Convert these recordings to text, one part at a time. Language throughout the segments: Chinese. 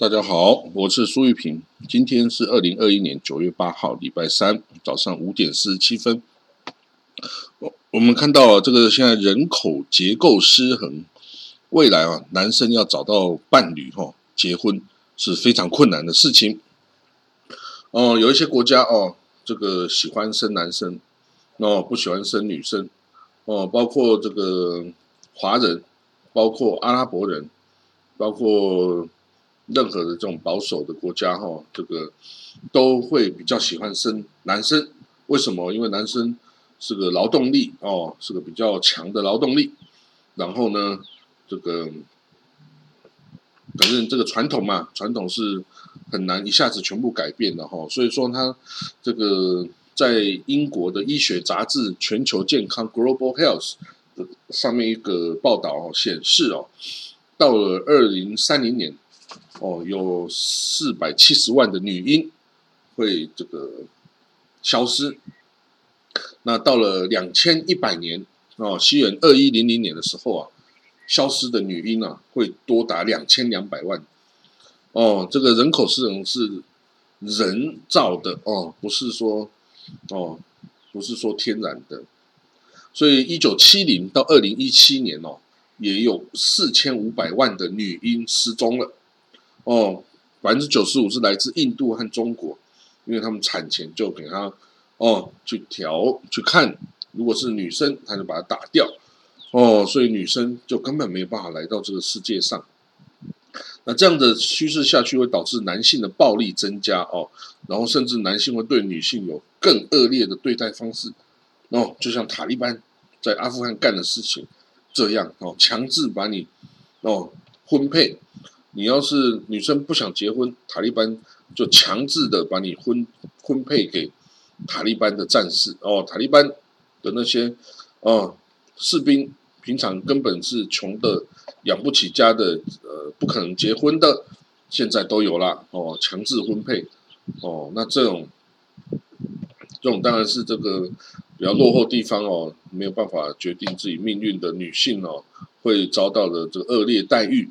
大家好，我是苏玉平。今天是二零二一年九月八号，礼拜三早上五点四十七分。我我们看到这个现在人口结构失衡，未来啊，男生要找到伴侣哈，结婚是非常困难的事情。哦，有一些国家哦，这个喜欢生男生，哦不喜欢生女生，哦，包括这个华人，包括阿拉伯人，包括。任何的这种保守的国家，哈，这个都会比较喜欢生男生。为什么？因为男生是个劳动力哦，是个比较强的劳动力。然后呢，这个反正这个传统嘛，传统是很难一下子全部改变的哈。所以说，他这个在英国的医学杂志《全球健康》（Global Health） 上面一个报道显示哦，到了二零三零年。哦，有四百七十万的女婴会这个消失。那到了两千一百年哦，西元二一零零年的时候啊，消失的女婴啊会多达两千两百万。哦，这个人口失衡是人造的哦，不是说哦，不是说天然的。所以一九七零到二零一七年哦，也有四千五百万的女婴失踪了。哦，百分之九十五是来自印度和中国，因为他们产前就给他哦去调去看，如果是女生，他就把它打掉，哦，所以女生就根本没有办法来到这个世界上。那这样的趋势下去，会导致男性的暴力增加哦，然后甚至男性会对女性有更恶劣的对待方式，哦，就像塔利班在阿富汗干的事情这样哦，强制把你哦婚配。你要是女生不想结婚，塔利班就强制的把你婚婚配给塔利班的战士哦。塔利班的那些哦士兵，平常根本是穷的养不起家的，呃，不可能结婚的，现在都有了哦，强制婚配哦。那这种这种当然是这个比较落后地方哦，没有办法决定自己命运的女性哦，会遭到的这个恶劣待遇。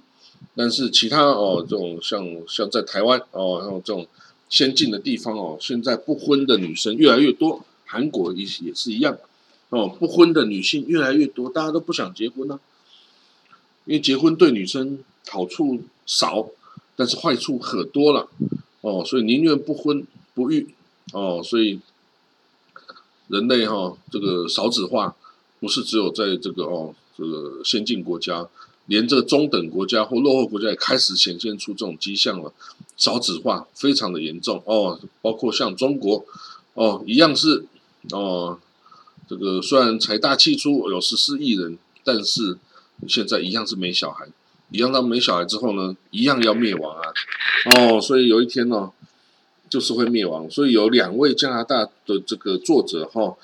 但是其他哦，这种像像在台湾哦，像这种先进的地方哦，现在不婚的女生越来越多，韩国也也是一样哦，不婚的女性越来越多，大家都不想结婚呢，因为结婚对女生好处少，但是坏处可多了哦，所以宁愿不婚不育哦，所以人类哈这个少子化不是只有在这个哦这个先进国家。连这个中等国家或落后国家也开始显现出这种迹象了，少子化非常的严重哦，包括像中国哦，一样是哦，这个虽然财大气粗有十四亿人，但是现在一样是没小孩，一样到没小孩之后呢，一样要灭亡啊哦，所以有一天呢，就是会灭亡。所以有两位加拿大的这个作者哈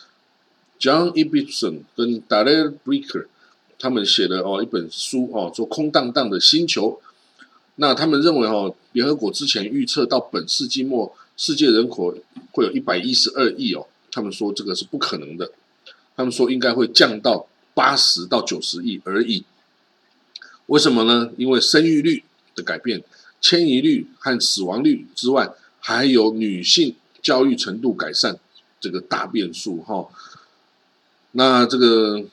，John Ibbotson 跟 Daryl Breaker。他们写的哦一本书哦，说空荡荡的星球。那他们认为哦，联合国之前预测到本世纪末世界人口会有一百一十二亿哦，他们说这个是不可能的。他们说应该会降到八十到九十亿而已。为什么呢？因为生育率的改变、迁移率和死亡率之外，还有女性教育程度改善这个大变数哈。那这个。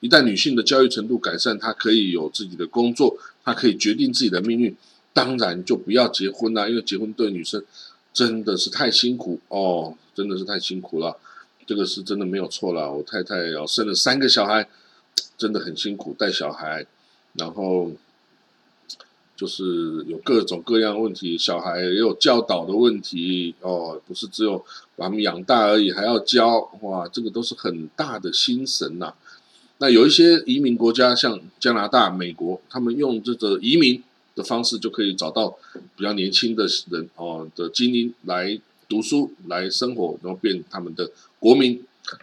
一旦女性的教育程度改善，她可以有自己的工作，她可以决定自己的命运，当然就不要结婚啦，因为结婚对女生真的是太辛苦哦，真的是太辛苦了，这个是真的没有错啦。我太太要生了三个小孩，真的很辛苦带小孩，然后就是有各种各样问题，小孩也有教导的问题哦，不是只有把他们养大而已，还要教，哇，这个都是很大的心神呐。那有一些移民国家，像加拿大、美国，他们用这个移民的方式，就可以找到比较年轻的人哦的精英来读书、来生活，然后变他们的国民。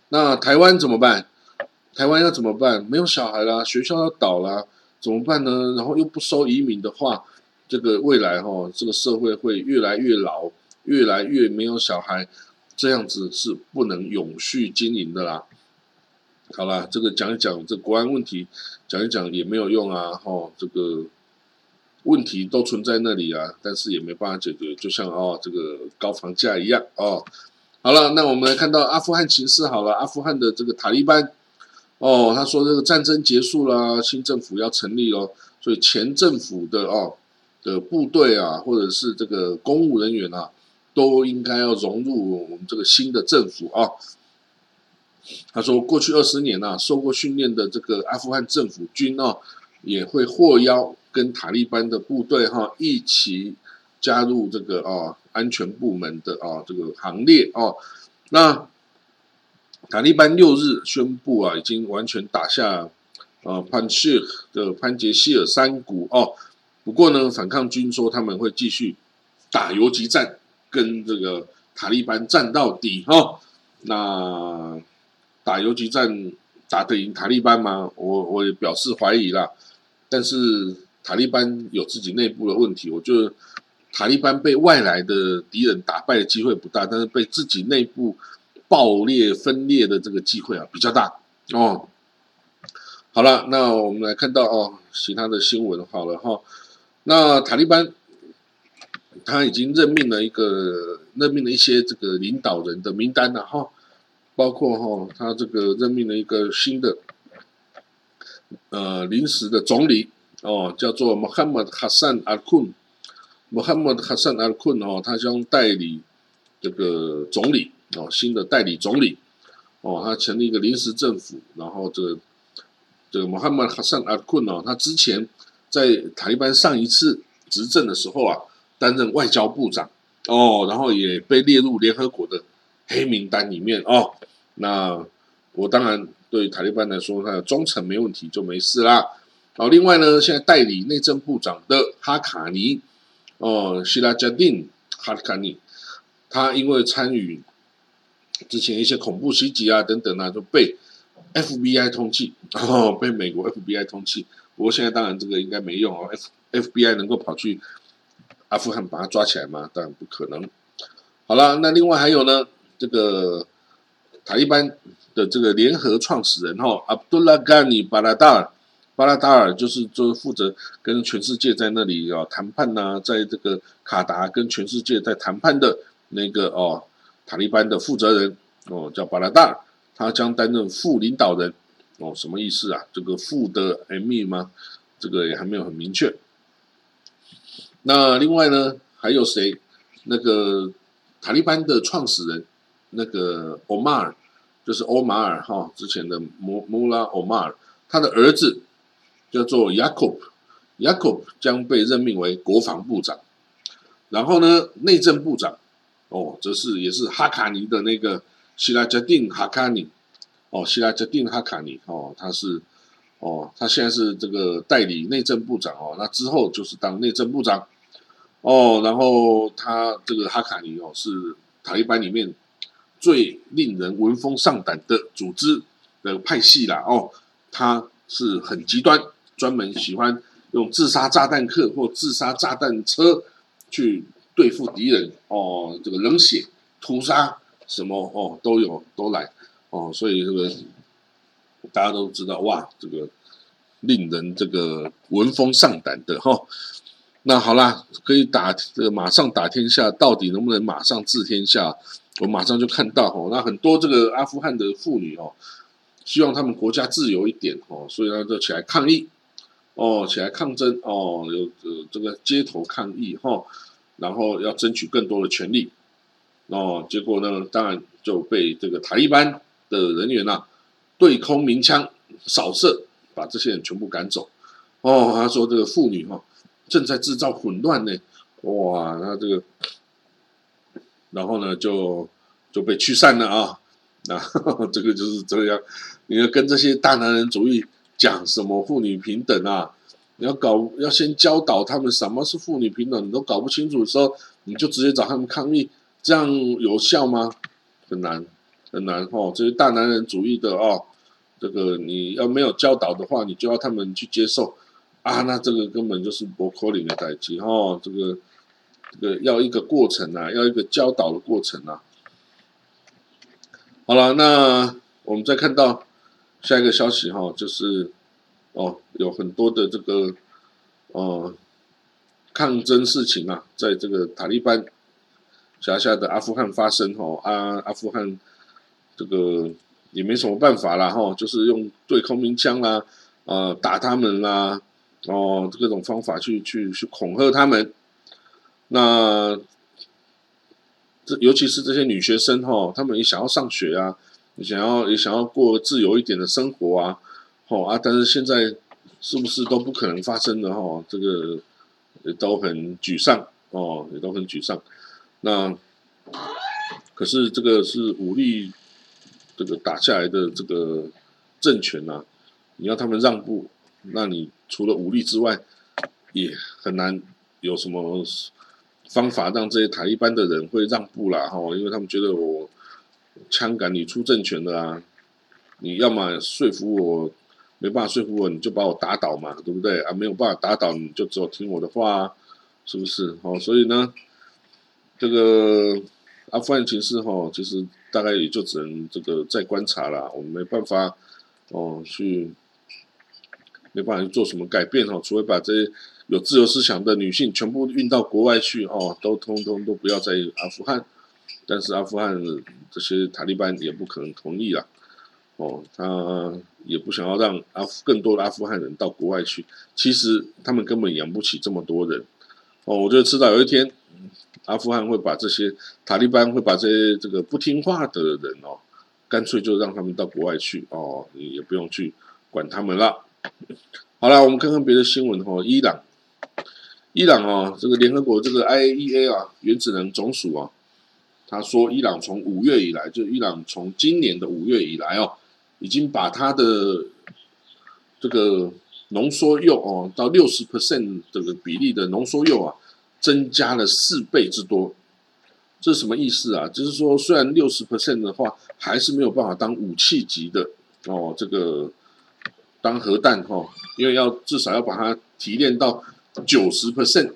那台湾怎么办？台湾要怎么办？没有小孩啦，学校要倒啦，怎么办呢？然后又不收移民的话，这个未来哈，这个社会会越来越老，越来越没有小孩，这样子是不能永续经营的啦。好了，这个讲一讲这国安问题，讲一讲也没有用啊！哈，这个问题都存在那里啊，但是也没办法解决，就像哦这个高房价一样哦。好了，那我们来看到阿富汗情势好了，阿富汗的这个塔利班哦，他说这个战争结束了，新政府要成立哦，所以前政府的哦的部队啊，或者是这个公务人员啊，都应该要融入我们这个新的政府啊。他说，过去二十年呐，受过训练的这个阿富汗政府军哦，也会获邀跟塔利班的部队哈一起加入这个啊安全部门的啊这个行列哦。那塔利班六日宣布啊，已经完全打下呃潘谢的潘杰希尔山谷哦。不过呢，反抗军说他们会继续打游击战，跟这个塔利班战到底哈。那打游击战打得赢塔利班吗？我我也表示怀疑啦。但是塔利班有自己内部的问题，我觉得塔利班被外来的敌人打败的机会不大，但是被自己内部爆裂分裂的这个机会啊比较大哦。好了，那我们来看到哦其他的新闻好了哈。那塔利班他已经任命了一个任命了一些这个领导人的名单了哈。包括哈，他这个任命了一个新的呃临时的总理哦，叫做 Mohammad Hassan Al Kun。Mohammad Hassan Al Kun 哦，他将代理这个总理哦，新的代理总理哦，他成立一个临时政府。然后这个这个 Mohammad Hassan Al Kun 哦，他之前在塔利班上一次执政的时候啊，担任外交部长哦，然后也被列入联合国的。黑名单里面哦，那我当然对塔利班来说，他的忠诚没问题就没事啦。哦，另外呢，现在代理内政部长的哈卡尼哦，希拉加丁哈卡尼，他因为参与之前一些恐怖袭击啊等等啊，就被 FBI 通缉，哦，被美国 FBI 通缉。不过现在当然这个应该没用哦，F FBI 能够跑去阿富汗把他抓起来吗？当然不可能。好了，那另外还有呢？这个塔利班的这个联合创始人哈，阿卜杜拉甘尼巴拉达尔，巴拉达尔就是就负责跟全世界在那里啊谈判呐，在这个卡达跟全世界在谈判的那个哦塔利班的负责人哦叫巴拉达尔，他将担任副领导人哦，什么意思啊？这个副的 ME 吗？这个也还没有很明确。那另外呢，还有谁？那个塔利班的创始人。那个欧马尔就是欧马尔哈，之前的穆穆拉欧马尔，他的儿子叫做雅库普，雅库普将被任命为国防部长。然后呢，内政部长哦，则是也是哈卡尼的那个希拉加丁哈卡尼哦，希拉加丁哈卡尼哦，他是哦，他现在是这个代理内政部长哦，那之后就是当内政部长哦，然后他这个哈卡尼哦，是塔利班里面。最令人闻风丧胆的组织的派系啦哦，他是很极端，专门喜欢用自杀炸弹客或自杀炸弹车去对付敌人哦，这个冷血屠杀什么哦都有都来哦，所以这个大家都知道哇，这个令人这个闻风丧胆的哈。那好啦，可以打这个马上打天下，到底能不能马上治天下？我马上就看到哦，那很多这个阿富汗的妇女哦，希望他们国家自由一点哦，所以呢就起来抗议哦，起来抗争哦，有呃这个街头抗议哈，然后要争取更多的权利哦，结果呢，当然就被这个塔利班的人员呐对空鸣枪扫射，把这些人全部赶走哦。他说这个妇女哈正在制造混乱呢，哇，那这个。然后呢，就就被驱散了啊！那这个就是这样，你要跟这些大男人主义讲什么妇女平等啊？你要搞，要先教导他们什么是妇女平等，你都搞不清楚的时候，你就直接找他们抗议，这样有效吗？很难，很难哦！这些大男人主义的哦，这个你要没有教导的话，你就要他们去接受啊？那这个根本就是不可能的代际哦，这个。这个要一个过程啊，要一个教导的过程啊。好了，那我们再看到下一个消息哈，就是哦，有很多的这个哦抗争事情啊，在这个塔利班辖下的阿富汗发生哦，阿阿富汗这个也没什么办法啦哈，就是用对空鸣枪啦，呃打他们啦，哦各种方法去去去恐吓他们。那这尤其是这些女学生哈，她们也想要上学啊，想要也想要过自由一点的生活啊，哦啊，但是现在是不是都不可能发生的哈？这个也都很沮丧哦，也都很沮丧。那可是这个是武力这个打下来的这个政权呐，你要他们让步，那你除了武力之外，也很难有什么。方法让这些塔利班的人会让步啦，哈，因为他们觉得我枪杆你出政权的啊，你要么说服我，没办法说服我，你就把我打倒嘛，对不对啊？没有办法打倒你就只有听我的话，是不是？哦，所以呢，这个阿富汗情势哈，其实大概也就只能这个再观察了，我们没办法哦去，没办法去做什么改变哈，除非把这些。有自由思想的女性全部运到国外去哦，都通通都不要在阿富汗。但是阿富汗这些塔利班也不可能同意啦，哦，他也不想要让阿富更多的阿富汗人到国外去。其实他们根本养不起这么多人哦。我觉得迟早有一天，阿富汗会把这些塔利班会把这些这个不听话的人哦，干脆就让他们到国外去哦，你也不用去管他们了。好了，我们看看别的新闻哦，伊朗。伊朗啊，这个联合国这个 IAEA 啊，原子能总署啊，他说，伊朗从五月以来，就伊朗从今年的五月以来哦，已经把它的这个浓缩铀哦，到六十 percent 这个比例的浓缩铀啊，增加了四倍之多。这是什么意思啊？就是说，虽然六十 percent 的话，还是没有办法当武器级的哦，这个当核弹哈，因为要至少要把它提炼到。九十 percent，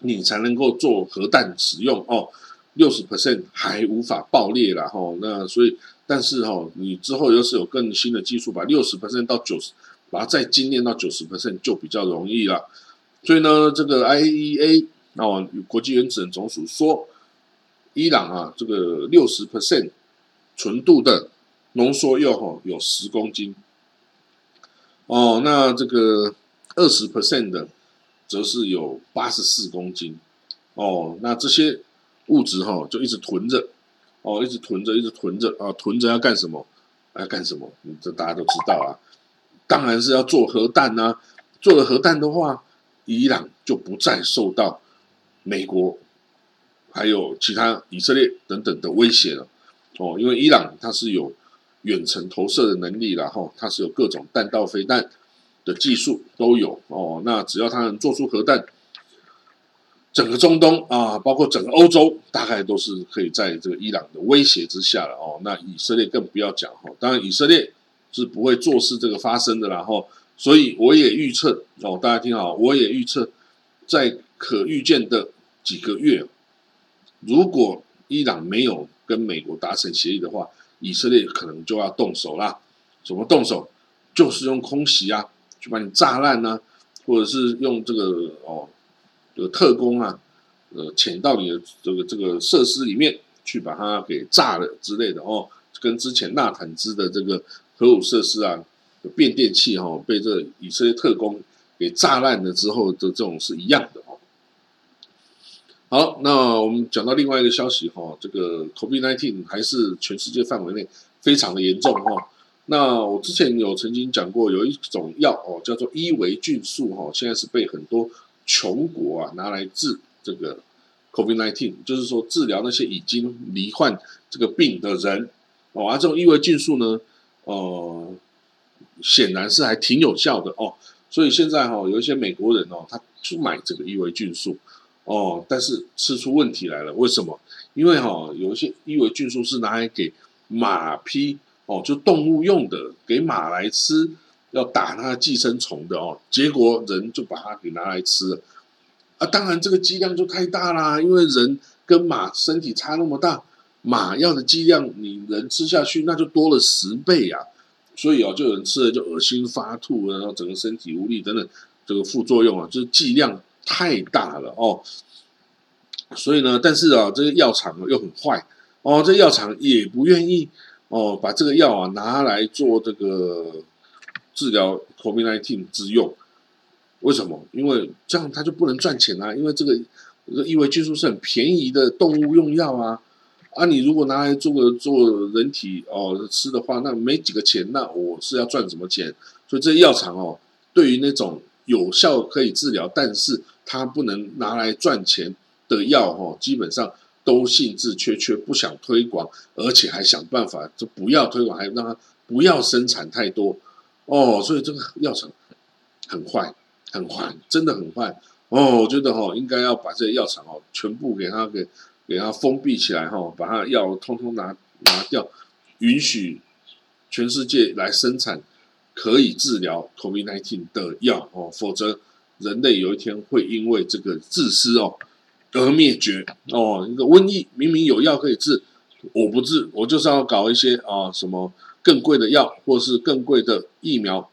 你才能够做核弹使用哦。六十 percent 还无法爆裂了哈。那所以，但是哈，你之后要是有更新的技术，把六十 percent 到九十，把它再精炼到九十 percent 就比较容易了。所以呢，这个 IEA 哦，国际原子能总署说，伊朗啊，这个六十 percent 纯度的浓缩铀哈有十公斤。哦，那这个二十 percent 的。则是有八十四公斤哦，那这些物质哈就一直囤着哦，一直囤着，一直囤着啊，囤着要干什么？要干什么？这大家都知道啊，当然是要做核弹呐。做了核弹的话，伊朗就不再受到美国还有其他以色列等等的威胁了哦，因为伊朗它是有远程投射的能力然后它是有各种弹道飞弹。的技术都有哦，那只要他能做出核弹，整个中东啊，包括整个欧洲，大概都是可以在这个伊朗的威胁之下了哦。那以色列更不要讲哈，当然以色列是不会坐视这个发生的然后，所以我也预测哦，大家听好，我也预测在可预见的几个月，如果伊朗没有跟美国达成协议的话，以色列可能就要动手啦。怎么动手？就是用空袭啊。去把你炸烂呢，或者是用这个哦，这个特工啊，呃，潜到你的这个这个设施里面去把它给炸了之类的哦，跟之前纳坦兹的这个核武设施啊，变电器哈，被这以色列特工给炸烂了之后的这种是一样的哦。好，那我们讲到另外一个消息哈，这个 COVID-19 还是全世界范围内非常的严重哈。那我之前有曾经讲过，有一种药哦，叫做伊维菌素哈，现在是被很多穷国啊拿来治这个 COVID-19，就是说治疗那些已经罹患这个病的人哦。而这种伊维菌素呢，呃，显然是还挺有效的哦。所以现在哈，有一些美国人哦，他去买这个伊维菌素哦，但是吃出问题来了。为什么？因为哈，有一些伊维菌素是拿来给马匹。哦，就动物用的，给马来吃，要打它寄生虫的哦。结果人就把它给拿来吃了，啊，当然这个剂量就太大啦，因为人跟马身体差那么大，马要的剂量，你人吃下去那就多了十倍呀。所以哦，就有人吃了就恶心发吐，然后整个身体无力等等，这个副作用啊，就是剂量太大了哦。所以呢，但是啊，这个药厂又很坏哦，这药厂也不愿意哦，把这个药啊拿来做这个治疗 COVID-19 之用。为什么？因为这样它就不能赚钱啊，因为这个这个异维菌素是很便宜的动物用药啊。啊，你如果拿来做个做人体哦吃的话，那没几个钱，那我是要赚什么钱？所以这药厂哦，对于那种有效可以治疗，但是它不能拿来赚钱的药哦，基本上都兴致缺缺，不想推广，而且还想办法就不要推广，还让它不要生产太多哦。所以这个药厂很坏，很坏，真的很坏哦。我觉得哈，应该要把这些药厂哦，全部给它给。给它封闭起来哈，把它药通通拿拿掉，允许全世界来生产可以治疗 COVID-19 的药哦，否则人类有一天会因为这个自私哦而灭绝哦。一个瘟疫明明有药可以治，我不治，我就是要搞一些啊什么更贵的药或是更贵的疫苗，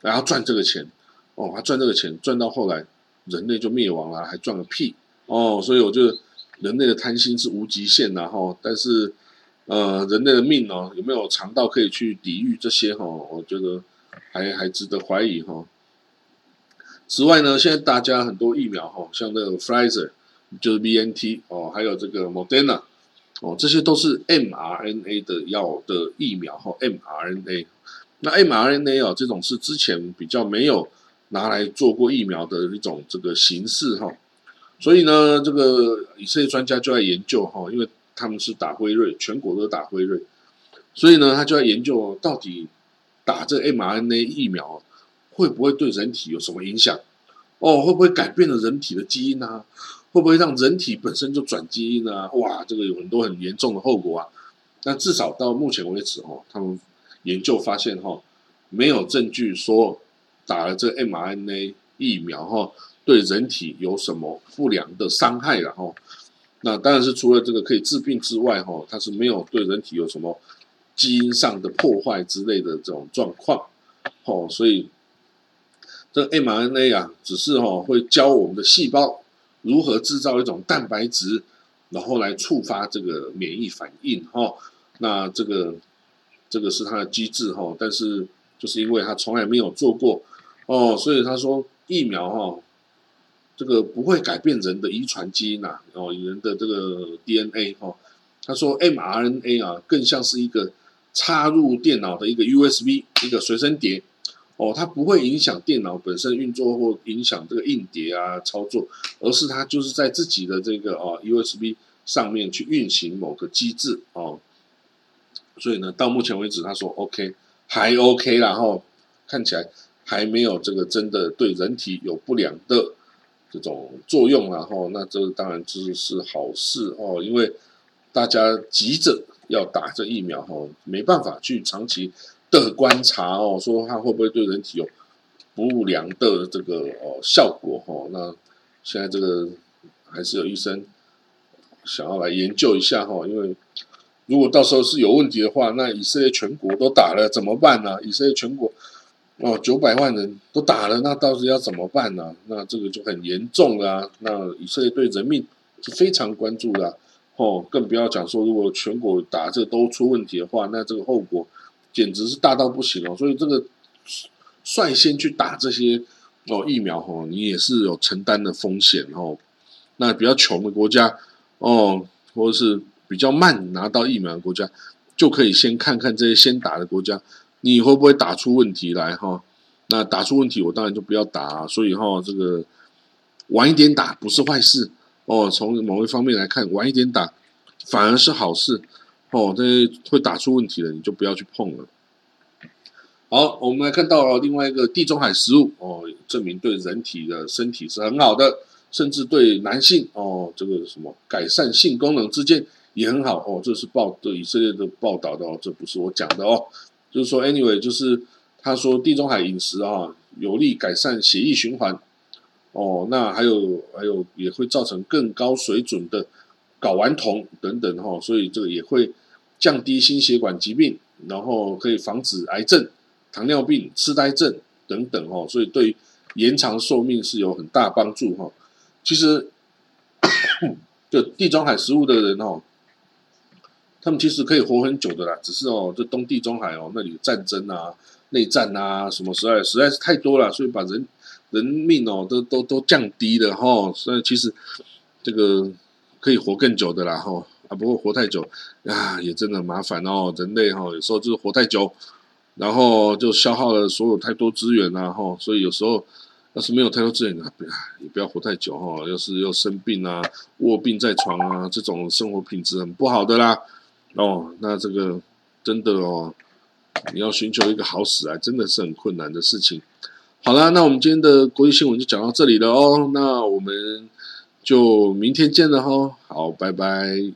然后赚这个钱哦，他赚这个钱赚到后来人类就灭亡了，还赚个屁哦！所以我就。人类的贪心是无极限的哈，但是，呃，人类的命哦，有没有长到可以去抵御这些哈？我觉得还还值得怀疑哈。此外呢，现在大家很多疫苗哈，像那个 Pfizer 就是 BNT 哦，还有这个 Moderna 哦，这些都是 mRNA 的药的疫苗哈，mRNA。那 mRNA 哦，这种是之前比较没有拿来做过疫苗的一种这个形式哈。所以呢，这个以色列专家就在研究哈，因为他们是打辉瑞，全国都打辉瑞，所以呢，他就在研究到底打这 mRNA 疫苗会不会对人体有什么影响？哦，会不会改变了人体的基因啊？会不会让人体本身就转基因啊？哇，这个有很多很严重的后果啊！那至少到目前为止哈，他们研究发现哈，没有证据说打了这 mRNA 疫苗哈。对人体有什么不良的伤害然后，那当然是除了这个可以治病之外哈，它是没有对人体有什么基因上的破坏之类的这种状况，哦，所以这 mRNA 啊，只是哈会教我们的细胞如何制造一种蛋白质，然后来触发这个免疫反应哈。那这个这个是它的机制哈，但是就是因为他从来没有做过哦，所以他说疫苗哈。这个不会改变人的遗传基因呐，哦，人的这个 DNA 哈。他说 mRNA 啊，更像是一个插入电脑的一个 USB 一个随身碟，哦，它不会影响电脑本身运作或影响这个硬碟啊操作，而是它就是在自己的这个哦 USB 上面去运行某个机制哦。所以呢，到目前为止，他说 OK 还 OK 然后看起来还没有这个真的对人体有不良的。这种作用，然后那这当然这是好事哦，因为大家急着要打这疫苗哈，没办法去长期的观察哦，说它会不会对人体有不良的这个哦效果哈。那现在这个还是有医生想要来研究一下哈，因为如果到时候是有问题的话，那以色列全国都打了怎么办呢？以色列全国。哦，九百万人都打了，那到时要怎么办呢？那这个就很严重了。那以色列对人命是非常关注的。哦，更不要讲说，如果全国打这都出问题的话，那这个后果简直是大到不行哦。所以这个率先去打这些哦疫苗哦，你也是有承担的风险哦。那比较穷的国家哦，或者是比较慢拿到疫苗的国家，就可以先看看这些先打的国家。你会不会打出问题来哈？那打出问题，我当然就不要打啊。所以哈，这个晚一点打不是坏事哦。从某一方面来看，晚一点打反而是好事哦。这会打出问题的，你就不要去碰了。好，我们来看到另外一个地中海食物哦，证明对人体的身体是很好的，甚至对男性哦，这个什么改善性功能之间也很好哦。这是报的以色列的报道的哦，这不是我讲的哦。就是说，anyway，就是他说地中海饮食啊，有利改善血液循环，哦，那还有还有也会造成更高水准的睾丸酮等等哈，所以这个也会降低心血管疾病，然后可以防止癌症、糖尿病、痴呆症等等哦，所以对延长寿命是有很大帮助哈。其实，就地中海食物的人哦，他们其实可以活很久的啦。只是哦，这东地中海哦，那里战争啊、内战啊，什么实在实在是太多了，所以把人人命哦都都都降低了哈。所以其实这个可以活更久的啦哈。啊，不过活太久啊，也真的麻烦哦。人类哈，有时候就是活太久，然后就消耗了所有太多资源啊哈。所以有时候要是没有太多资源啊，也不要活太久哈。要是又生病啊、卧病在床啊，这种生活品质很不好的啦。哦，那这个真的哦，你要寻求一个好死啊，真的是很困难的事情。好啦，那我们今天的国际新闻就讲到这里了哦。那我们就明天见了哈。好，拜拜。